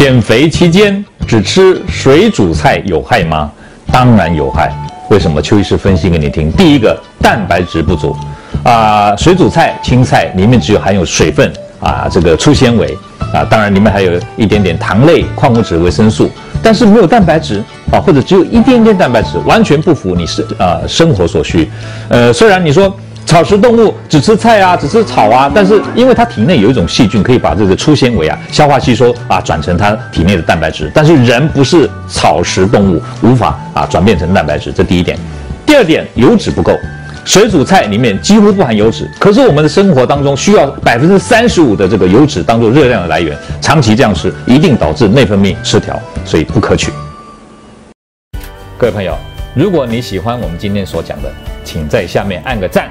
减肥期间只吃水煮菜有害吗？当然有害。为什么？邱医师分析给你听。第一个，蛋白质不足啊，水煮菜、青菜里面只有含有水分啊，这个粗纤维啊，当然里面还有一点点糖类、矿物质、维生素，但是没有蛋白质啊，或者只有一点点蛋白质，完全不符你是啊生活所需。呃，虽然你说。草食动物只吃菜啊，只吃草啊，但是因为它体内有一种细菌，可以把这个粗纤维啊消化吸收啊，转成它体内的蛋白质。但是人不是草食动物，无法啊转变成蛋白质。这第一点。第二点，油脂不够。水煮菜里面几乎不含油脂，可是我们的生活当中需要百分之三十五的这个油脂当做热量的来源，长期这样吃一定导致内分泌失调，所以不可取。各位朋友，如果你喜欢我们今天所讲的，请在下面按个赞。